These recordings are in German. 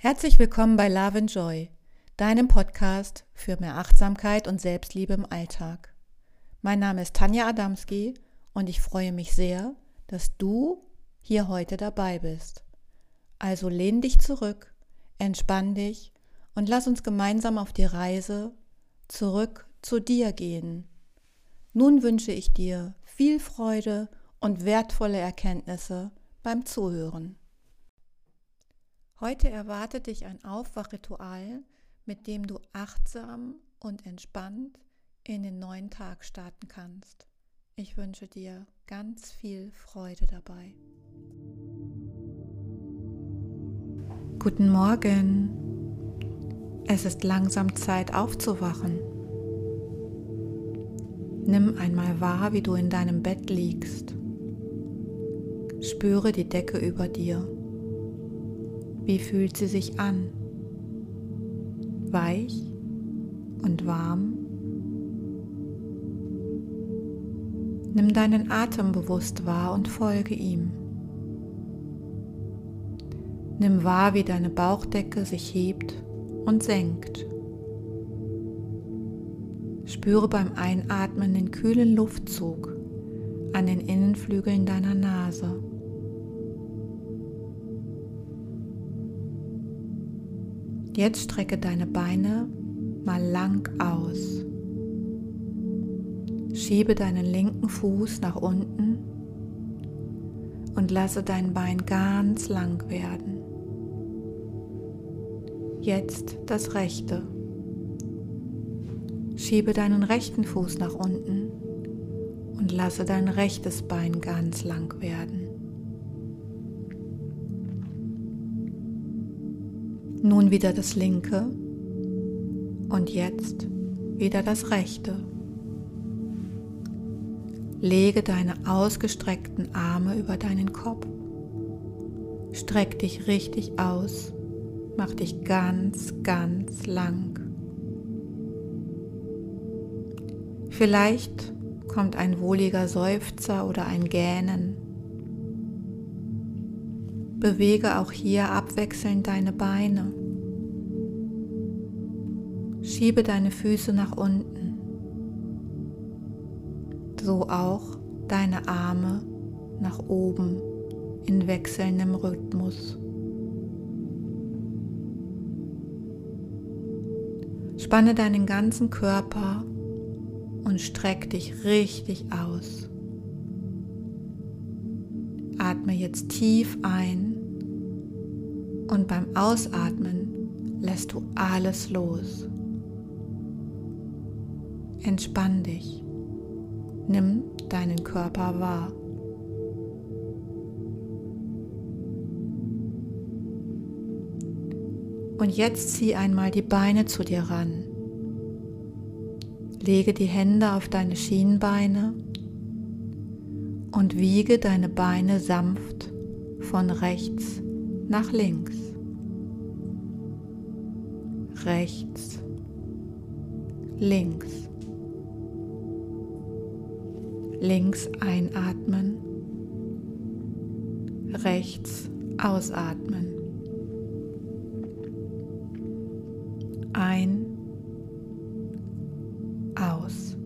Herzlich willkommen bei Love and Joy, deinem Podcast für mehr Achtsamkeit und Selbstliebe im Alltag. Mein Name ist Tanja Adamski und ich freue mich sehr, dass du hier heute dabei bist. Also lehn dich zurück, entspann dich und lass uns gemeinsam auf die Reise zurück zu dir gehen. Nun wünsche ich dir viel Freude und wertvolle Erkenntnisse beim Zuhören. Heute erwartet dich ein Aufwachritual, mit dem du achtsam und entspannt in den neuen Tag starten kannst. Ich wünsche dir ganz viel Freude dabei. Guten Morgen. Es ist langsam Zeit aufzuwachen. Nimm einmal wahr, wie du in deinem Bett liegst. Spüre die Decke über dir. Wie fühlt sie sich an? Weich und warm? Nimm deinen Atem bewusst wahr und folge ihm. Nimm wahr, wie deine Bauchdecke sich hebt und senkt. Spüre beim Einatmen den kühlen Luftzug an den Innenflügeln deiner Nase. Jetzt strecke deine Beine mal lang aus. Schiebe deinen linken Fuß nach unten und lasse dein Bein ganz lang werden. Jetzt das rechte. Schiebe deinen rechten Fuß nach unten und lasse dein rechtes Bein ganz lang werden. Nun wieder das linke und jetzt wieder das rechte. Lege deine ausgestreckten Arme über deinen Kopf. Streck dich richtig aus. Mach dich ganz, ganz lang. Vielleicht kommt ein wohliger Seufzer oder ein Gähnen Bewege auch hier abwechselnd deine Beine. Schiebe deine Füße nach unten. So auch deine Arme nach oben in wechselndem Rhythmus. Spanne deinen ganzen Körper und streck dich richtig aus. Atme jetzt tief ein und beim Ausatmen lässt du alles los. Entspann dich. Nimm deinen Körper wahr. Und jetzt zieh einmal die Beine zu dir ran. Lege die Hände auf deine Schienbeine und wiege deine Beine sanft von rechts nach links. Rechts, links. Links einatmen, rechts ausatmen. Ein, aus.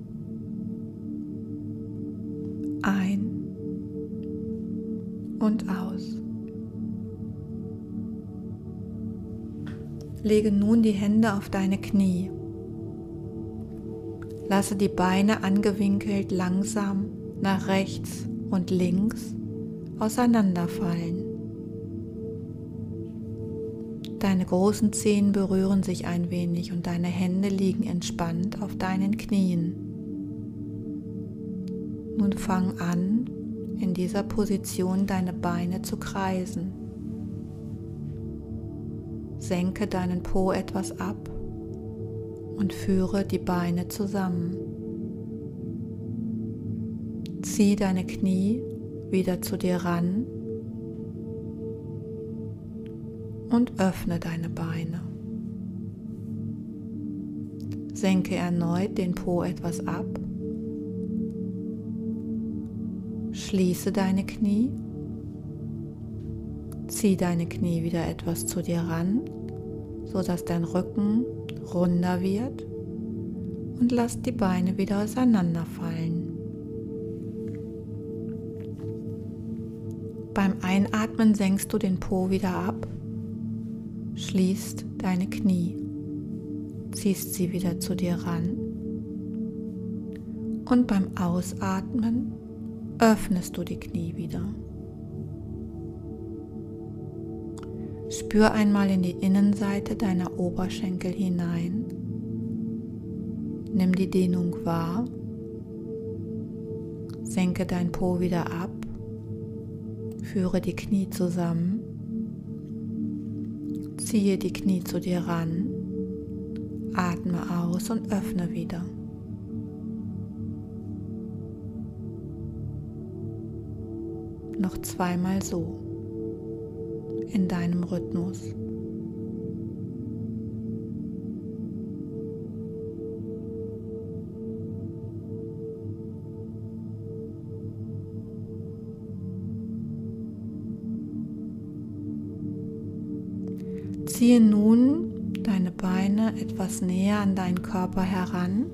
Ein und aus. Lege nun die Hände auf deine Knie. Lasse die Beine angewinkelt langsam nach rechts und links auseinanderfallen. Deine großen Zehen berühren sich ein wenig und deine Hände liegen entspannt auf deinen Knien. Nun fang an, in dieser Position deine Beine zu kreisen. Senke deinen Po etwas ab und führe die Beine zusammen. Zieh deine Knie wieder zu dir ran und öffne deine Beine. Senke erneut den Po etwas ab. Schließe deine Knie. Zieh deine Knie wieder etwas zu dir ran sodass dein Rücken runder wird. Und lass die Beine wieder auseinanderfallen. Beim Einatmen senkst du den Po wieder ab, schließt deine Knie, ziehst sie wieder zu dir ran. Und beim Ausatmen öffnest du die Knie wieder. Spür einmal in die Innenseite deiner Oberschenkel hinein. Nimm die Dehnung wahr. Senke dein Po wieder ab. Führe die Knie zusammen. Ziehe die Knie zu dir ran. Atme aus und öffne wieder. Noch zweimal so in deinem Rhythmus. Ziehe nun deine Beine etwas näher an deinen Körper heran.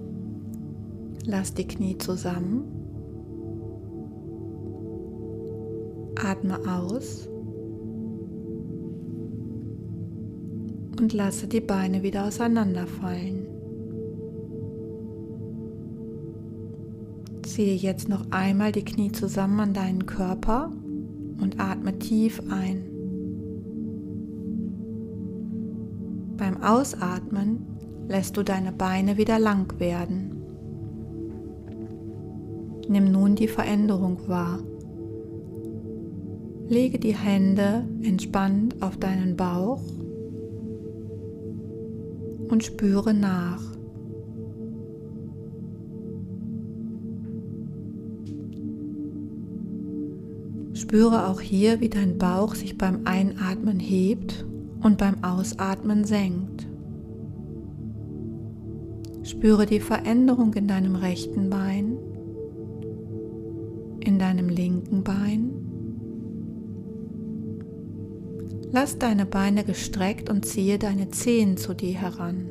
Lass die Knie zusammen. Atme aus. und lasse die Beine wieder auseinanderfallen. Ziehe jetzt noch einmal die Knie zusammen an deinen Körper und atme tief ein. Beim Ausatmen lässt du deine Beine wieder lang werden. Nimm nun die Veränderung wahr. Lege die Hände entspannt auf deinen Bauch und spüre nach. Spüre auch hier, wie dein Bauch sich beim Einatmen hebt und beim Ausatmen senkt. Spüre die Veränderung in deinem rechten Bein, in deinem linken Bein Lass deine Beine gestreckt und ziehe deine Zehen zu dir heran.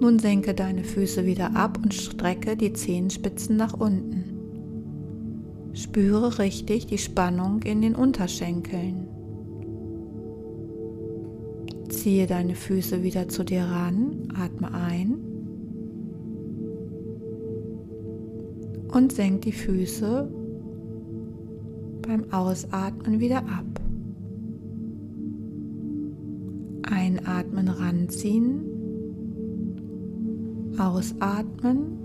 Nun senke deine Füße wieder ab und strecke die Zehenspitzen nach unten. Spüre richtig die Spannung in den Unterschenkeln. Ziehe deine Füße wieder zu dir ran, atme ein und senk die Füße beim Ausatmen wieder ab. Einatmen ranziehen, ausatmen,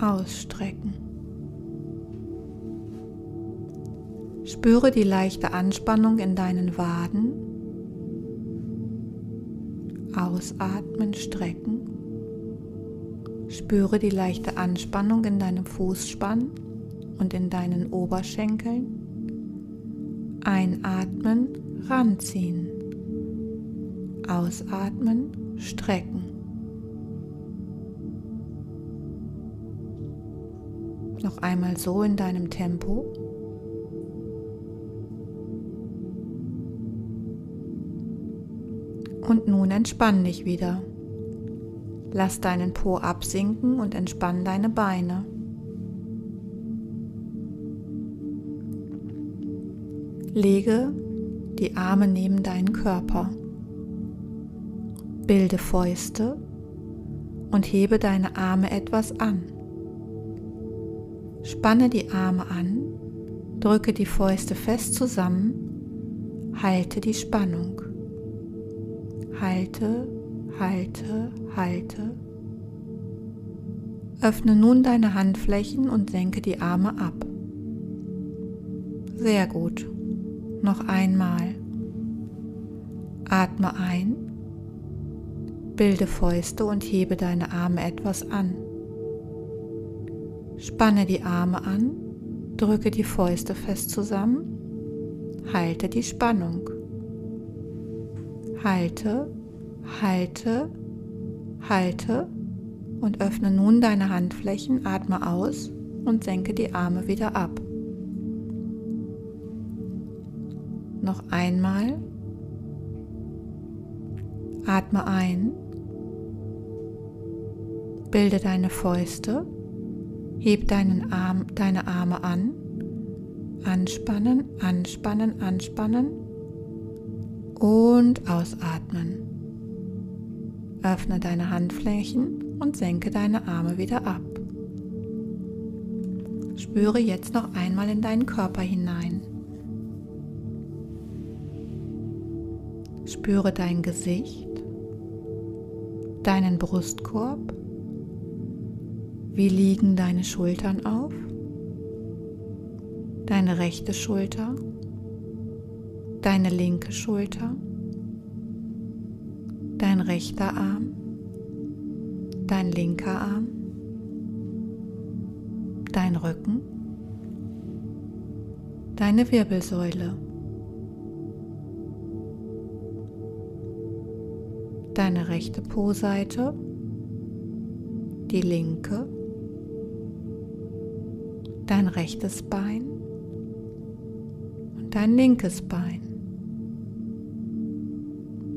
ausstrecken. Spüre die leichte Anspannung in deinen Waden. Ausatmen, strecken. Spüre die leichte Anspannung in deinem Fußspann und in deinen Oberschenkeln. Einatmen, ranziehen. Ausatmen, strecken. Noch einmal so in deinem Tempo. Und nun entspann dich wieder. Lass deinen Po absinken und entspann deine Beine. Lege die Arme neben deinen Körper. Bilde Fäuste und hebe deine Arme etwas an. Spanne die Arme an, drücke die Fäuste fest zusammen, halte die Spannung. Halte halte, halte. Öffne nun deine Handflächen und senke die Arme ab. Sehr gut. Noch einmal. Atme ein, bilde Fäuste und hebe deine Arme etwas an. Spanne die Arme an, drücke die Fäuste fest zusammen, halte die Spannung. Halte halte, halte und öffne nun deine Handflächen, atme aus und senke die Arme wieder ab. Noch einmal. Atme ein. Bilde deine Fäuste. Heb deinen Arm, deine Arme an. Anspannen, anspannen, anspannen. Und ausatmen. Öffne deine Handflächen und senke deine Arme wieder ab. Spüre jetzt noch einmal in deinen Körper hinein. Spüre dein Gesicht, deinen Brustkorb. Wie liegen deine Schultern auf? Deine rechte Schulter, deine linke Schulter, dein rechter Arm, dein linker Arm, dein Rücken, deine Wirbelsäule, deine rechte Po-Seite, die linke, dein rechtes Bein. Und dein linkes Bein.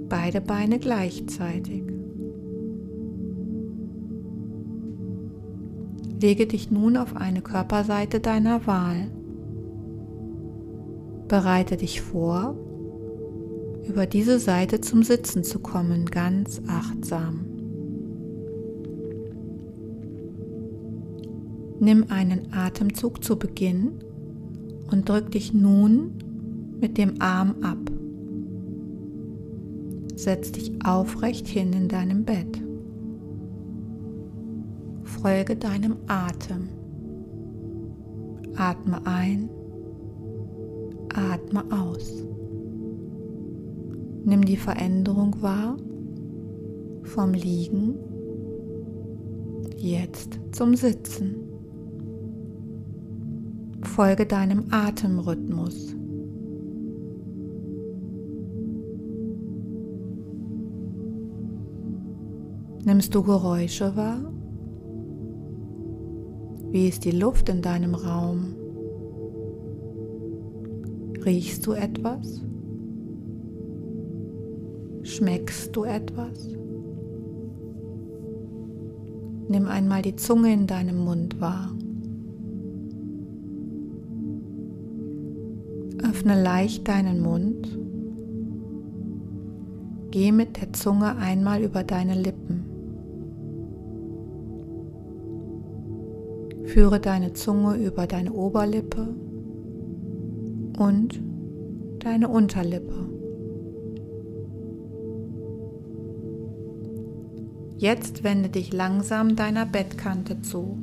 Beide Beine gleichzeitig. Lege dich nun auf eine Körperseite deiner Wahl. Bereite dich vor, über diese Seite zum Sitzen zu kommen, ganz achtsam. Nimm einen Atemzug zu Beginn und drück dich nun mit dem Arm ab. Setz dich aufrecht hin in deinem Bett. Folge deinem Atem. Atme ein, atme aus. Nimm die Veränderung wahr vom Liegen jetzt zum Sitzen. Folge deinem Atemrhythmus. Nimmst du Geräusche wahr? Wie ist die Luft in deinem Raum? Riechst du etwas? Schmeckst du etwas? Nimm einmal die Zunge in deinem Mund wahr. Öffne leicht deinen Mund. Geh mit der Zunge einmal über deine Lippen. Führe deine Zunge über deine Oberlippe und deine Unterlippe. Jetzt wende dich langsam deiner Bettkante zu.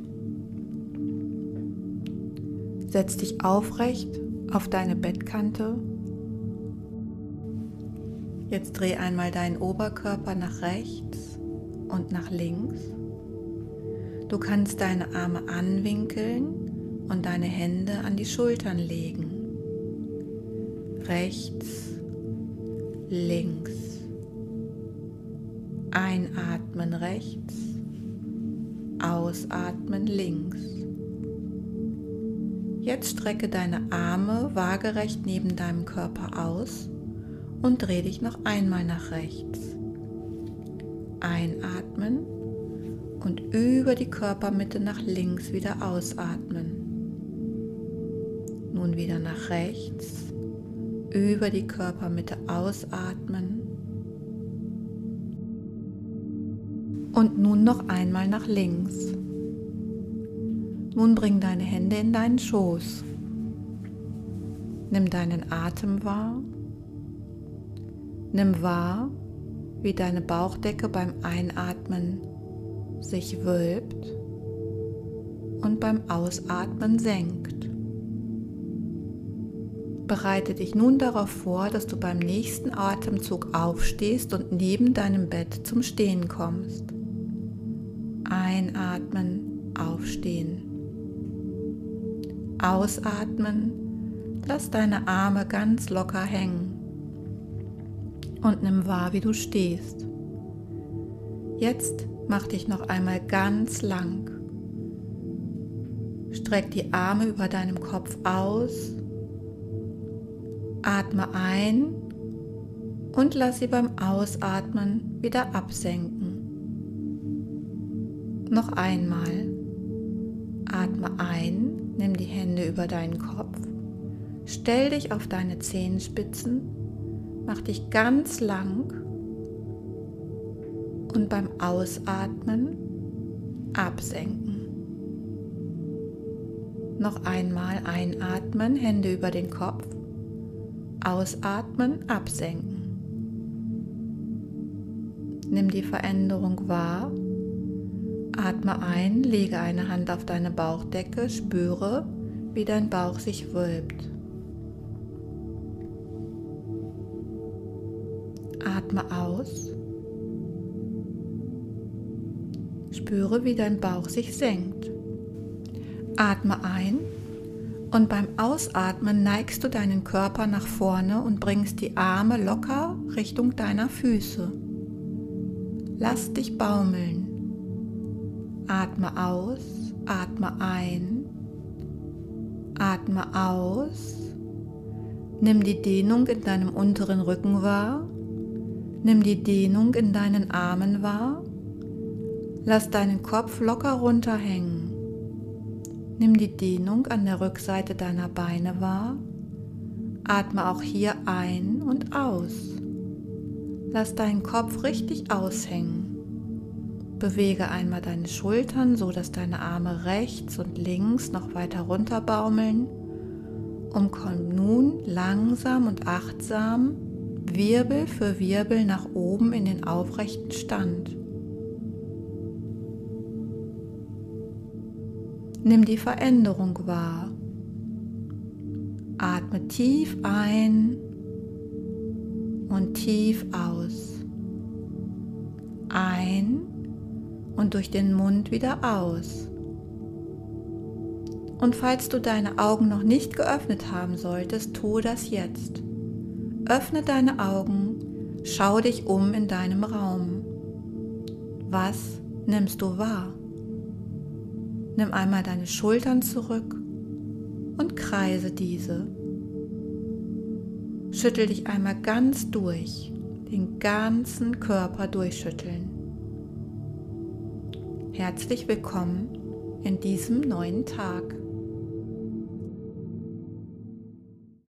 Setz dich aufrecht auf deine Bettkante. Jetzt dreh einmal deinen Oberkörper nach rechts und nach links. Du kannst deine Arme anwinkeln und deine Hände an die Schultern legen. Rechts, links. Einatmen rechts, ausatmen links. Jetzt strecke deine Arme waagerecht neben deinem Körper aus und dreh dich noch einmal nach rechts. Einatmen und über die Körpermitte nach links wieder ausatmen. Nun wieder nach rechts, über die Körpermitte ausatmen. Und nun noch einmal nach links. Nun bring deine Hände in deinen Schoß. Nimm deinen Atem wahr. Nimm wahr, wie deine Bauchdecke beim Einatmen sich wölbt und beim Ausatmen senkt. Bereite dich nun darauf vor, dass du beim nächsten Atemzug aufstehst und neben deinem Bett zum Stehen kommst. Einatmen, aufstehen. Ausatmen, lass deine Arme ganz locker hängen und nimm wahr, wie du stehst. Jetzt Mach dich noch einmal ganz lang. Streck die Arme über deinem Kopf aus. Atme ein und lass sie beim Ausatmen wieder absenken. Noch einmal. Atme ein, nimm die Hände über deinen Kopf, stell dich auf deine Zehenspitzen, mach dich ganz lang und beim Ausatmen absenken. Noch einmal einatmen, Hände über den Kopf, ausatmen, absenken. Nimm die Veränderung wahr. Atme ein, lege eine Hand auf deine Bauchdecke, spüre, wie dein Bauch sich wölbt. Atme aus. Spüre, wie dein Bauch sich senkt. Atme ein und beim Ausatmen neigst du deinen Körper nach vorne und bringst die Arme locker Richtung deiner Füße. Lass dich baumeln. Atme aus, atme ein, atme aus. Nimm die Dehnung in deinem unteren Rücken wahr. Nimm die Dehnung in deinen Armen wahr. Lass deinen Kopf locker runterhängen. Nimm die Dehnung an der Rückseite deiner Beine wahr. Atme auch hier ein und aus. Lass deinen Kopf richtig aushängen. Bewege einmal deine Schultern, so dass deine Arme rechts und links noch weiter runter baumeln und komm nun langsam und achtsam Wirbel für Wirbel nach oben in den aufrechten Stand. Nimm die Veränderung wahr. Atme tief ein und tief aus. Ein und durch den Mund wieder aus. Und falls du deine Augen noch nicht geöffnet haben solltest, tue das jetzt. Öffne deine Augen, schau dich um in deinem Raum. Was nimmst du wahr? Nimm einmal deine Schultern zurück und kreise diese. Schüttel dich einmal ganz durch, den ganzen Körper durchschütteln. Herzlich willkommen in diesem neuen Tag.